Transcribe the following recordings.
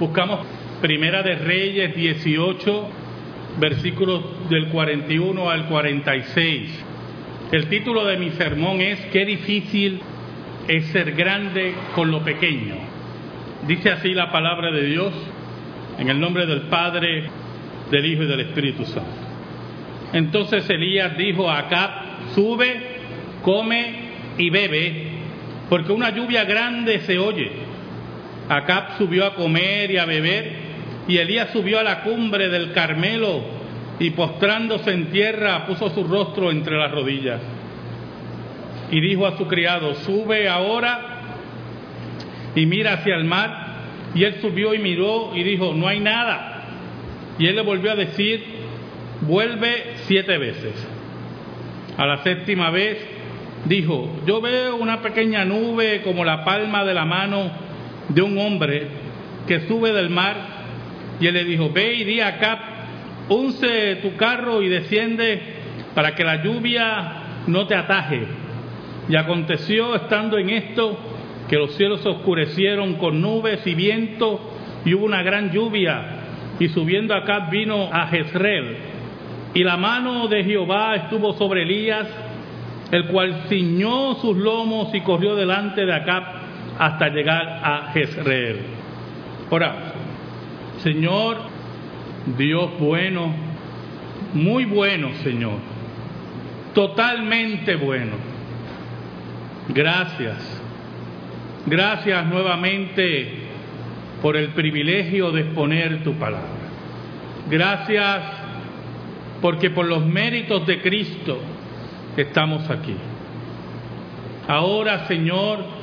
Buscamos Primera de Reyes 18, versículos del 41 al 46. El título de mi sermón es Qué difícil es ser grande con lo pequeño. Dice así la palabra de Dios en el nombre del Padre, del Hijo y del Espíritu Santo. Entonces Elías dijo a Acab, sube, come y bebe, porque una lluvia grande se oye. Acab subió a comer y a beber y Elías subió a la cumbre del Carmelo y postrándose en tierra puso su rostro entre las rodillas. Y dijo a su criado, sube ahora y mira hacia el mar. Y él subió y miró y dijo, no hay nada. Y él le volvió a decir, vuelve siete veces. A la séptima vez dijo, yo veo una pequeña nube como la palma de la mano de un hombre que sube del mar y él le dijo, ve y di acá, unce tu carro y desciende para que la lluvia no te ataje. Y aconteció estando en esto que los cielos se oscurecieron con nubes y viento y hubo una gran lluvia. Y subiendo acá vino a Jezreel. Y la mano de Jehová estuvo sobre Elías, el cual ciñó sus lomos y corrió delante de Acab hasta llegar a Jezreel. Ahora, Señor, Dios bueno, muy bueno, Señor, totalmente bueno. Gracias. Gracias nuevamente por el privilegio de exponer tu palabra. Gracias porque por los méritos de Cristo estamos aquí. Ahora, Señor,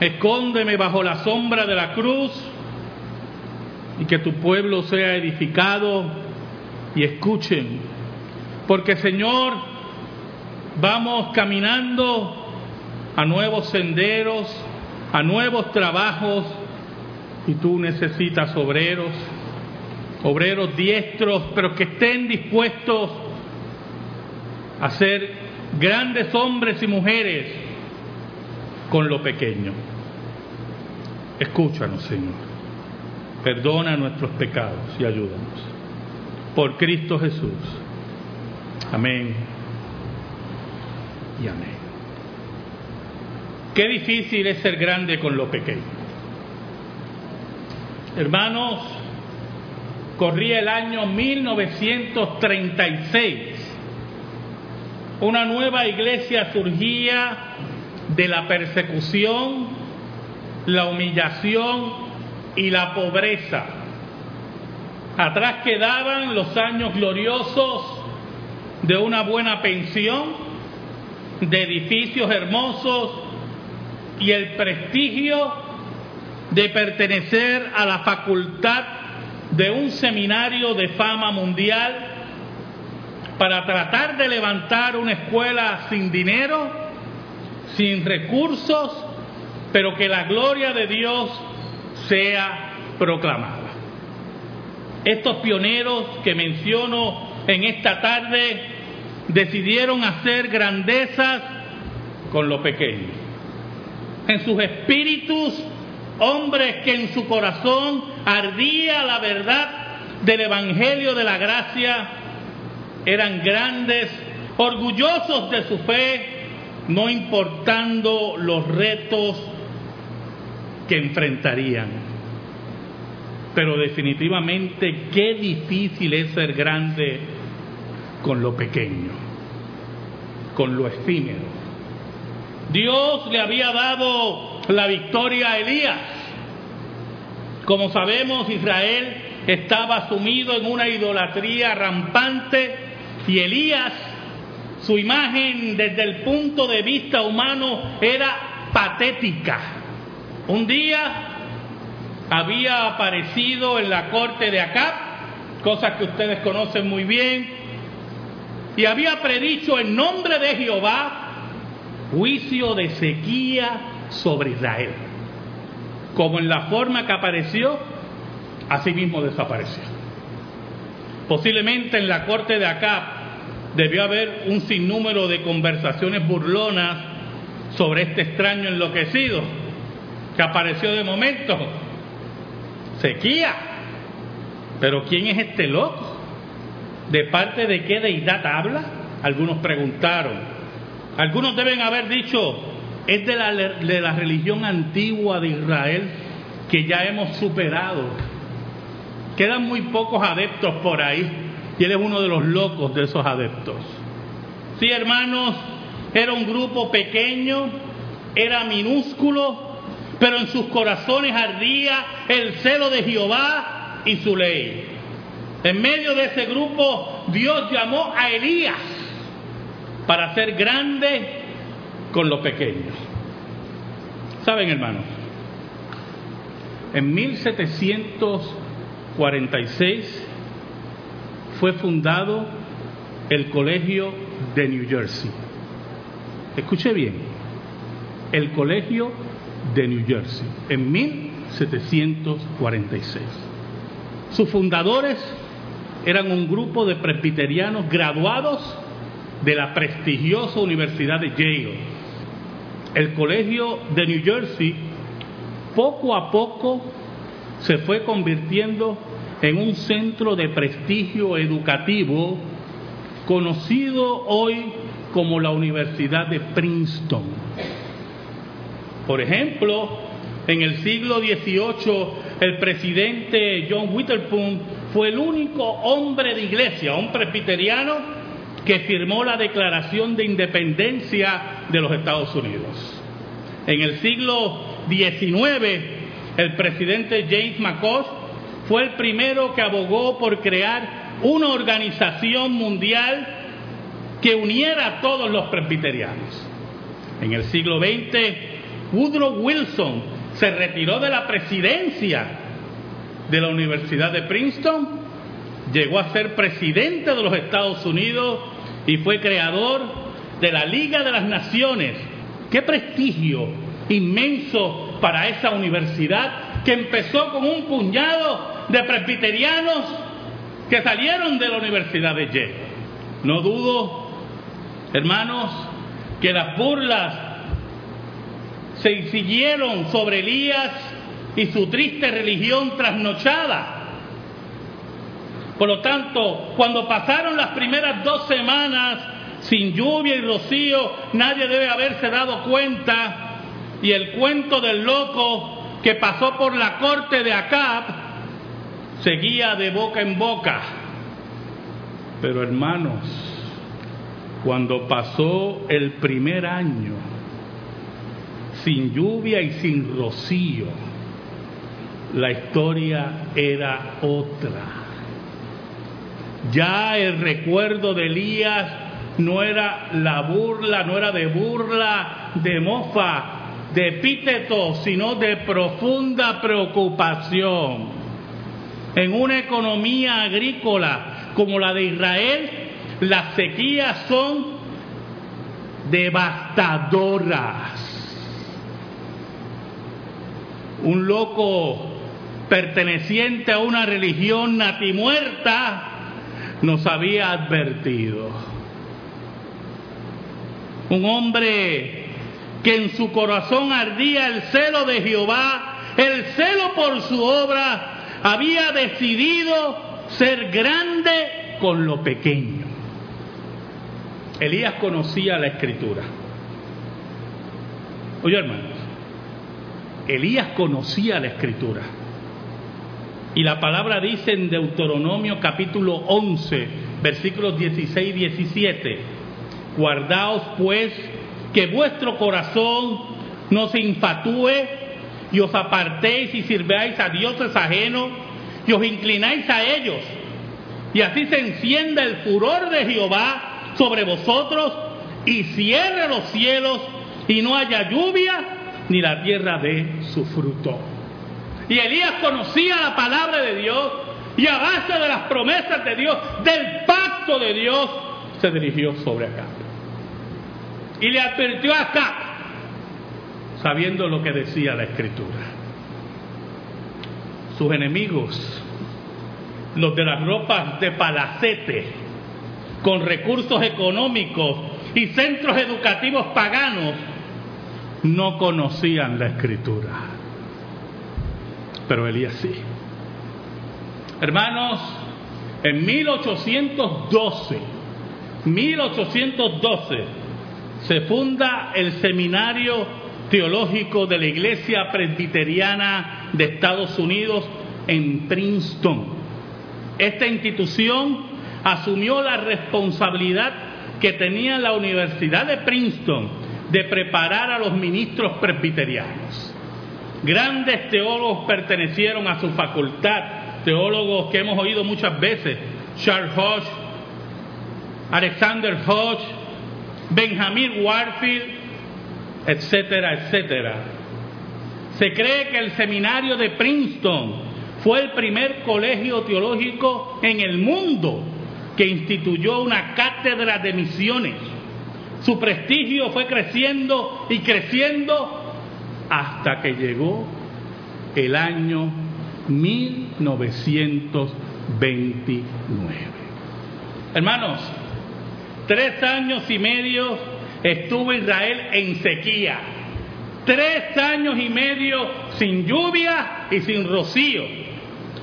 escóndeme bajo la sombra de la cruz y que tu pueblo sea edificado y escuchen. Porque Señor, vamos caminando a nuevos senderos, a nuevos trabajos y tú necesitas obreros, obreros diestros, pero que estén dispuestos a ser grandes hombres y mujeres con lo pequeño. Escúchanos, Señor. Perdona nuestros pecados y ayúdanos. Por Cristo Jesús. Amén y amén. Qué difícil es ser grande con lo pequeño. Hermanos, corría el año 1936. Una nueva iglesia surgía de la persecución, la humillación y la pobreza. Atrás quedaban los años gloriosos de una buena pensión, de edificios hermosos y el prestigio de pertenecer a la facultad de un seminario de fama mundial para tratar de levantar una escuela sin dinero, sin recursos, pero que la gloria de Dios sea proclamada. Estos pioneros que menciono en esta tarde decidieron hacer grandezas con lo pequeño. En sus espíritus, hombres que en su corazón ardía la verdad del Evangelio de la Gracia, eran grandes, orgullosos de su fe, no importando los retos que enfrentarían. Pero definitivamente qué difícil es ser grande con lo pequeño, con lo efímero. Dios le había dado la victoria a Elías. Como sabemos, Israel estaba sumido en una idolatría rampante y Elías, su imagen desde el punto de vista humano era patética. Un día había aparecido en la corte de Acab, cosas que ustedes conocen muy bien, y había predicho en nombre de Jehová juicio de sequía sobre Israel. Como en la forma que apareció, así mismo desapareció. Posiblemente en la corte de Acab debió haber un sinnúmero de conversaciones burlonas sobre este extraño enloquecido que apareció de momento. sequía. Pero ¿quién es este loco? ¿De parte de qué deidad habla? Algunos preguntaron. Algunos deben haber dicho, es de la, de la religión antigua de Israel que ya hemos superado. Quedan muy pocos adeptos por ahí y él es uno de los locos de esos adeptos. Sí, hermanos, era un grupo pequeño, era minúsculo, pero en sus corazones ardía el celo de Jehová y su ley. En medio de ese grupo Dios llamó a Elías para ser grande con los pequeños. ¿Saben, hermanos? En 1746 fue fundado el Colegio de New Jersey. Escuche bien, el Colegio de New Jersey en 1746. Sus fundadores eran un grupo de presbiterianos graduados de la prestigiosa Universidad de Yale. El Colegio de New Jersey poco a poco se fue convirtiendo en un centro de prestigio educativo conocido hoy como la Universidad de Princeton. Por ejemplo, en el siglo XVIII, el presidente John Witherspoon fue el único hombre de iglesia, un presbiteriano, que firmó la Declaración de Independencia de los Estados Unidos. En el siglo XIX, el presidente James McCosh fue el primero que abogó por crear una organización mundial que uniera a todos los presbiterianos. En el siglo XX, Woodrow Wilson se retiró de la presidencia de la Universidad de Princeton, llegó a ser presidente de los Estados Unidos y fue creador de la Liga de las Naciones. Qué prestigio inmenso para esa universidad que empezó con un puñado de presbiterianos que salieron de la Universidad de Yale. No dudo, hermanos, que las burlas se siguieron sobre Elías y su triste religión trasnochada. Por lo tanto, cuando pasaron las primeras dos semanas sin lluvia y rocío, nadie debe haberse dado cuenta y el cuento del loco que pasó por la corte de Acab seguía de boca en boca. Pero hermanos, cuando pasó el primer año, sin lluvia y sin rocío, la historia era otra. Ya el recuerdo de Elías no era la burla, no era de burla, de mofa, de epíteto, sino de profunda preocupación. En una economía agrícola como la de Israel, las sequías son devastadoras. Un loco perteneciente a una religión natimuerta nos había advertido. Un hombre que en su corazón ardía el celo de Jehová, el celo por su obra, había decidido ser grande con lo pequeño. Elías conocía la escritura. Oye hermanos, Elías conocía la escritura. Y la palabra dice en Deuteronomio capítulo 11, versículos 16 y 17, guardaos pues que vuestro corazón no se infatúe y os apartéis y sirváis a dioses ajenos y os inclináis a ellos. Y así se encienda el furor de Jehová sobre vosotros y cierre los cielos y no haya lluvia ni la tierra dé su fruto. Y Elías conocía la palabra de Dios y a base de las promesas de Dios, del pacto de Dios, se dirigió sobre acá y le advirtió acá, sabiendo lo que decía la escritura. Sus enemigos, los de las ropas de palacete, con recursos económicos y centros educativos paganos, no conocían la escritura. Pero Elías sí. Hermanos, en 1812, 1812, se funda el Seminario Teológico de la Iglesia Presbiteriana de Estados Unidos en Princeton. Esta institución asumió la responsabilidad que tenía la Universidad de Princeton de preparar a los ministros presbiterianos. Grandes teólogos pertenecieron a su facultad, teólogos que hemos oído muchas veces, Charles Hodge, Alexander Hodge, Benjamin Warfield, etcétera, etcétera. Se cree que el seminario de Princeton fue el primer colegio teológico en el mundo que instituyó una cátedra de misiones. Su prestigio fue creciendo y creciendo hasta que llegó el año 1929. Hermanos, tres años y medio estuvo Israel en sequía. Tres años y medio sin lluvia y sin rocío.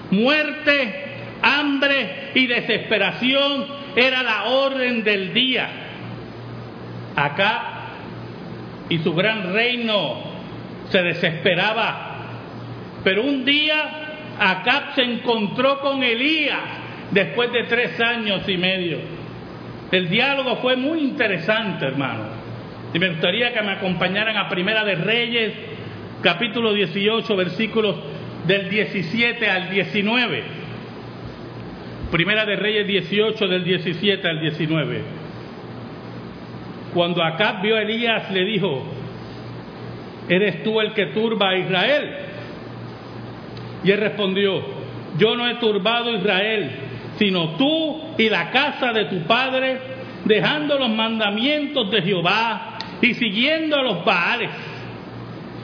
Muerte, hambre y desesperación era la orden del día. Acá y su gran reino se desesperaba. Pero un día Acab se encontró con Elías después de tres años y medio. El diálogo fue muy interesante, hermano. Y me gustaría que me acompañaran a Primera de Reyes, capítulo 18, versículos del 17 al 19. Primera de Reyes 18, del 17 al 19. Cuando Acab vio a Elías, le dijo, ¿eres tú el que turba a Israel? Y él respondió, yo no he turbado a Israel, sino tú y la casa de tu padre, dejando los mandamientos de Jehová y siguiendo a los Baales.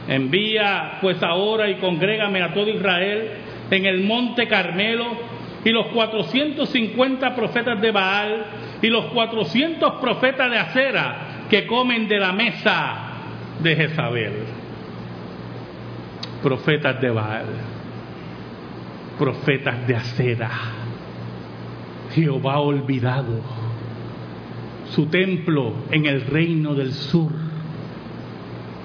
Envía pues ahora y congrégame a todo Israel en el monte Carmelo y los 450 profetas de Baal y los 400 profetas de Acera que comen de la mesa de Jezabel. Profetas de Baal, profetas de acera. Jehová olvidado su templo en el reino del sur,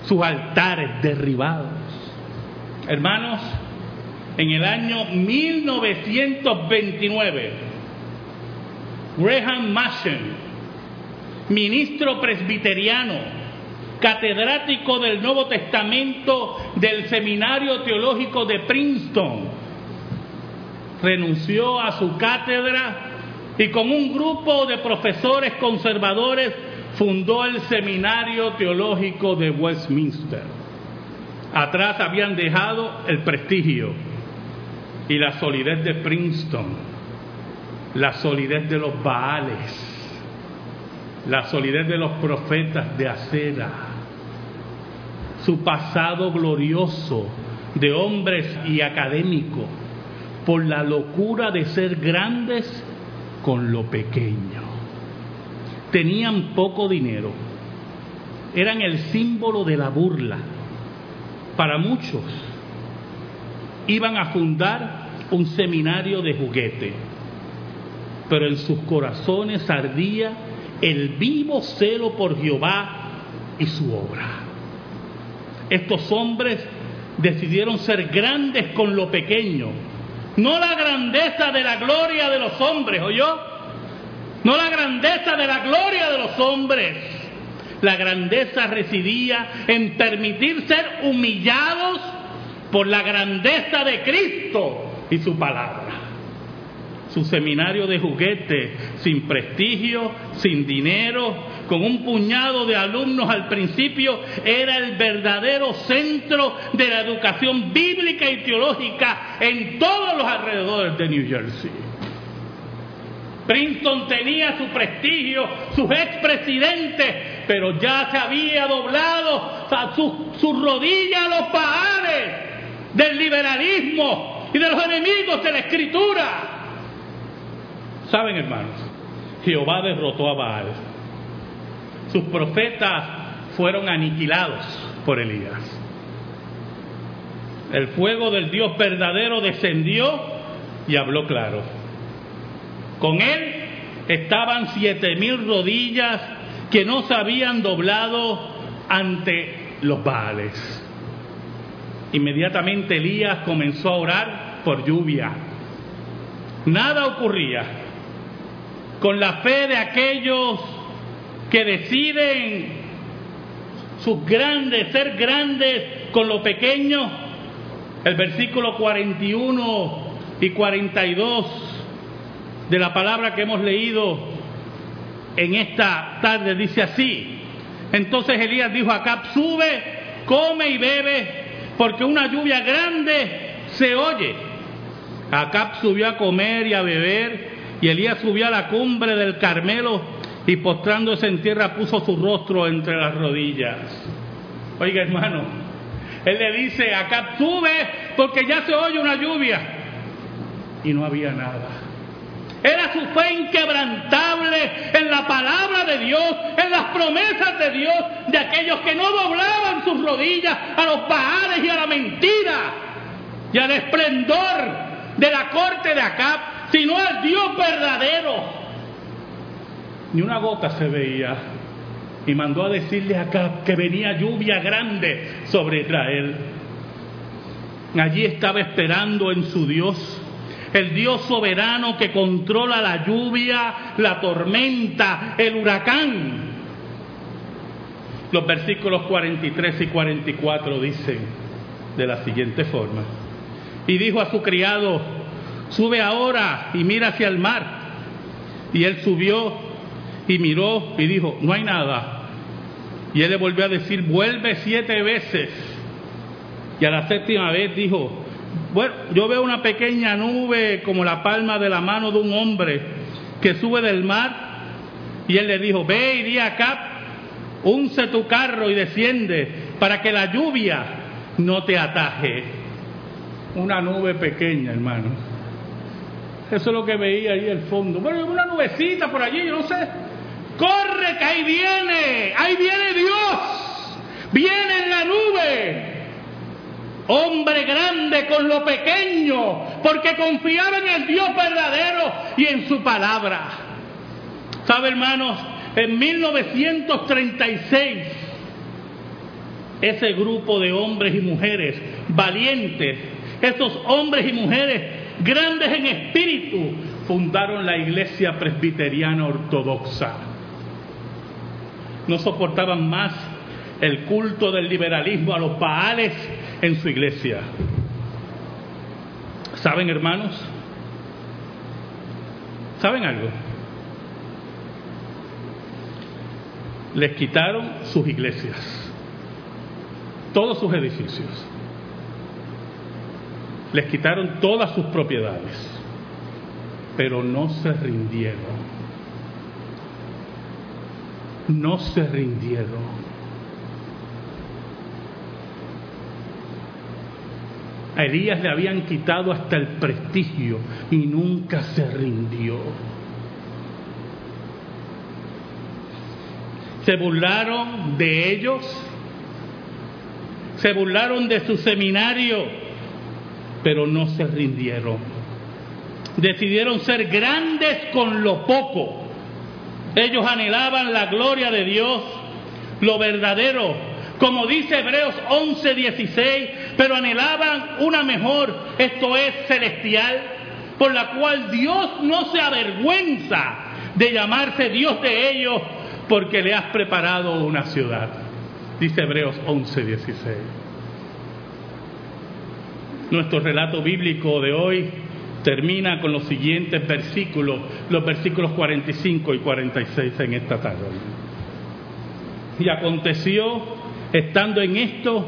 sus altares derribados. Hermanos, en el año 1929, Graham Machen, ministro presbiteriano, catedrático del Nuevo Testamento del Seminario Teológico de Princeton. Renunció a su cátedra y con un grupo de profesores conservadores fundó el Seminario Teológico de Westminster. Atrás habían dejado el prestigio y la solidez de Princeton, la solidez de los Baales, la solidez de los profetas de acera, su pasado glorioso de hombres y académicos por la locura de ser grandes con lo pequeño. Tenían poco dinero, eran el símbolo de la burla. Para muchos iban a fundar un seminario de juguete, pero en sus corazones ardía el vivo celo por Jehová y su obra. Estos hombres decidieron ser grandes con lo pequeño. No la grandeza de la gloria de los hombres, ¿oyó? No la grandeza de la gloria de los hombres. La grandeza residía en permitir ser humillados por la grandeza de Cristo y su palabra su seminario de juguete, sin prestigio, sin dinero, con un puñado de alumnos al principio, era el verdadero centro de la educación bíblica y teológica en todos los alrededores de New Jersey. Princeton tenía su prestigio, sus expresidentes, pero ya se había doblado sus su rodillas a los paales del liberalismo y de los enemigos de la escritura. Saben, hermanos, Jehová derrotó a Baal. Sus profetas fueron aniquilados por Elías. El fuego del Dios verdadero descendió y habló claro. Con él estaban siete mil rodillas que no se habían doblado ante los Baales. Inmediatamente Elías comenzó a orar por lluvia. Nada ocurría. Con la fe de aquellos que deciden sus grandes, ser grandes con lo pequeño, el versículo 41 y 42 de la palabra que hemos leído en esta tarde dice así. Entonces Elías dijo a Acab, sube, come y bebe, porque una lluvia grande se oye. Acab subió a comer y a beber, y Elías subió a la cumbre del Carmelo y postrándose en tierra puso su rostro entre las rodillas. Oiga hermano, él le dice, Acab sube porque ya se oye una lluvia. Y no había nada. Era su fe inquebrantable en la palabra de Dios, en las promesas de Dios, de aquellos que no doblaban sus rodillas a los bajares y a la mentira y al esplendor de la corte de Acab, sino al Dios verdadero. Ni una gota se veía. Y mandó a decirle a Acab que venía lluvia grande sobre Israel. Allí estaba esperando en su Dios el Dios soberano que controla la lluvia, la tormenta, el huracán. Los versículos 43 y 44 dicen de la siguiente forma. Y dijo a su criado, sube ahora y mira hacia el mar. Y él subió y miró y dijo, no hay nada. Y él le volvió a decir, vuelve siete veces. Y a la séptima vez dijo, bueno, yo veo una pequeña nube como la palma de la mano de un hombre que sube del mar y él le dijo, ve y di acá, unce tu carro y desciende para que la lluvia no te ataje. Una nube pequeña, hermano. Eso es lo que veía ahí al fondo. Bueno, una nubecita por allí, yo no sé. Corre que ahí viene, ahí viene Dios. Viene en la nube hombre grande con lo pequeño, porque confiaba en el Dios verdadero y en su palabra. ¿Sabe, hermanos? En 1936, ese grupo de hombres y mujeres valientes, esos hombres y mujeres grandes en espíritu, fundaron la iglesia presbiteriana ortodoxa. No soportaban más el culto del liberalismo a los paales en su iglesia. ¿Saben, hermanos? ¿Saben algo? Les quitaron sus iglesias, todos sus edificios. Les quitaron todas sus propiedades, pero no se rindieron. No se rindieron. A Elías le habían quitado hasta el prestigio y nunca se rindió. Se burlaron de ellos, se burlaron de su seminario, pero no se rindieron. Decidieron ser grandes con lo poco. Ellos anhelaban la gloria de Dios, lo verdadero, como dice Hebreos 11:16, pero anhelaban una mejor, esto es celestial, por la cual Dios no se avergüenza de llamarse Dios de ellos, porque le has preparado una ciudad. Dice Hebreos 11:16. Nuestro relato bíblico de hoy termina con los siguientes versículos, los versículos 45 y 46 en esta tarde. Y aconteció Estando en esto,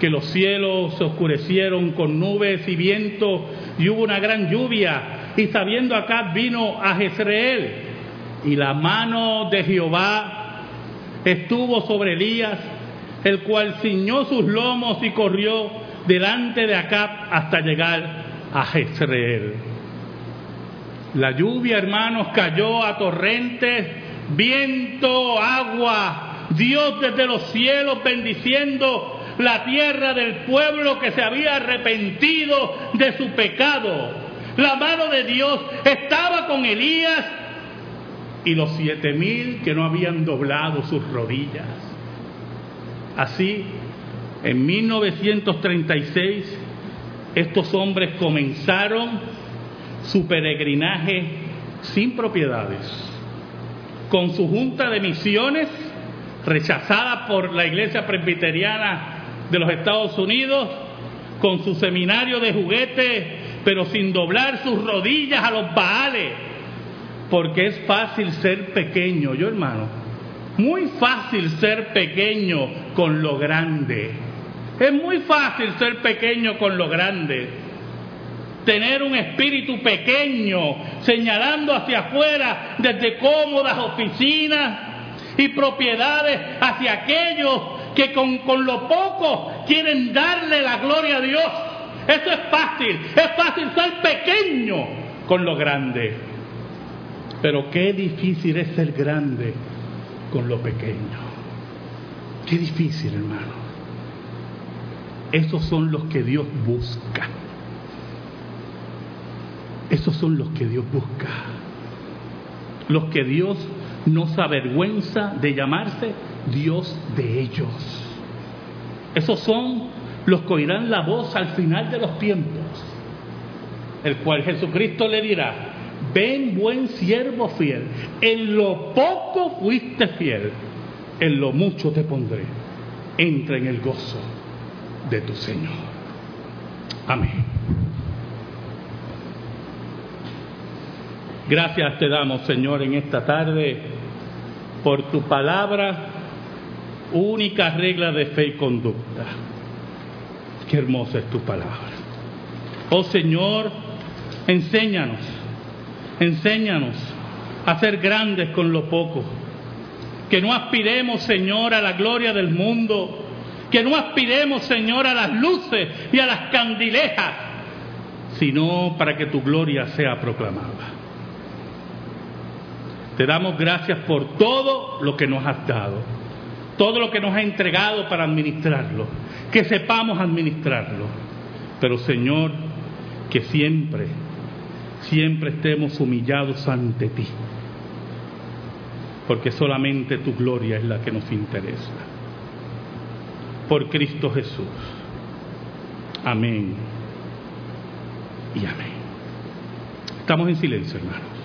que los cielos se oscurecieron con nubes y viento y hubo una gran lluvia. Y sabiendo acá vino a Jezreel y la mano de Jehová estuvo sobre Elías, el cual ciñó sus lomos y corrió delante de Acab hasta llegar a Jezreel. La lluvia, hermanos, cayó a torrentes, viento, agua, Dios desde los cielos bendiciendo la tierra del pueblo que se había arrepentido de su pecado. La mano de Dios estaba con Elías y los siete mil que no habían doblado sus rodillas. Así, en 1936, estos hombres comenzaron su peregrinaje sin propiedades, con su junta de misiones rechazada por la iglesia presbiteriana de los Estados Unidos, con su seminario de juguete, pero sin doblar sus rodillas a los baales, porque es fácil ser pequeño, yo hermano, muy fácil ser pequeño con lo grande. Es muy fácil ser pequeño con lo grande. Tener un espíritu pequeño, señalando hacia afuera desde cómodas oficinas y propiedades hacia aquellos que con, con lo poco quieren darle la gloria a Dios. Eso es fácil, es fácil ser pequeño con lo grande. Pero qué difícil es ser grande con lo pequeño. Qué difícil, hermano. Esos son los que Dios busca. Esos son los que Dios busca. Los que Dios no se avergüenza de llamarse Dios de ellos. Esos son los que oirán la voz al final de los tiempos, el cual Jesucristo le dirá, ven buen siervo fiel, en lo poco fuiste fiel, en lo mucho te pondré, entra en el gozo de tu Señor. Amén. Gracias te damos, Señor, en esta tarde por tu palabra, única regla de fe y conducta. Qué hermosa es tu palabra. Oh Señor, enséñanos, enséñanos a ser grandes con lo poco. Que no aspiremos, Señor, a la gloria del mundo. Que no aspiremos, Señor, a las luces y a las candilejas, sino para que tu gloria sea proclamada. Te damos gracias por todo lo que nos has dado, todo lo que nos has entregado para administrarlo, que sepamos administrarlo. Pero Señor, que siempre, siempre estemos humillados ante ti, porque solamente tu gloria es la que nos interesa. Por Cristo Jesús. Amén y amén. Estamos en silencio, hermanos.